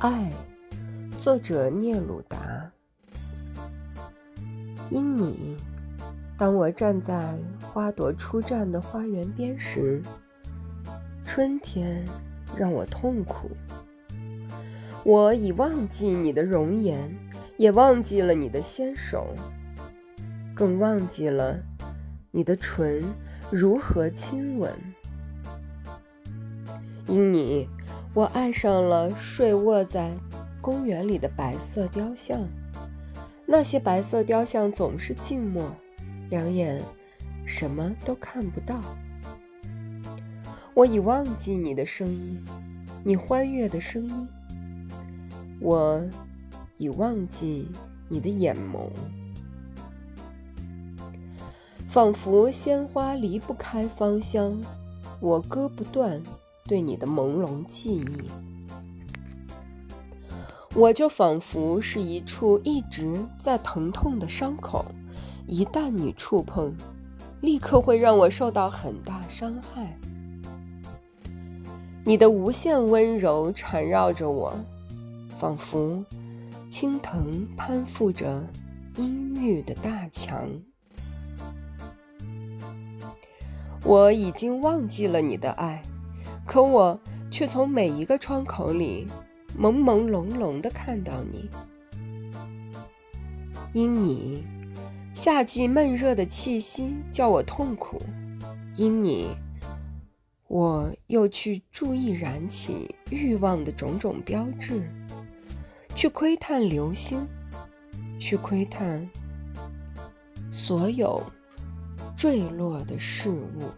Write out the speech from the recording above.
爱，作者聂鲁达。因你，当我站在花朵初绽的花园边时，春天让我痛苦。我已忘记你的容颜，也忘记了你的纤手，更忘记了你的唇如何亲吻。因你。我爱上了睡卧在公园里的白色雕像，那些白色雕像总是静默，两眼什么都看不到。我已忘记你的声音，你欢悦的声音。我已忘记你的眼眸，仿佛鲜花离不开芳香，我割不断。对你的朦胧记忆，我就仿佛是一处一直在疼痛的伤口，一旦你触碰，立刻会让我受到很大伤害。你的无限温柔缠绕着我，仿佛青藤攀附着阴郁的大墙。我已经忘记了你的爱。可我却从每一个窗口里朦朦胧胧地看到你，因你夏季闷热的气息叫我痛苦，因你我又去注意燃起欲望的种种标志，去窥探流星，去窥探所有坠落的事物。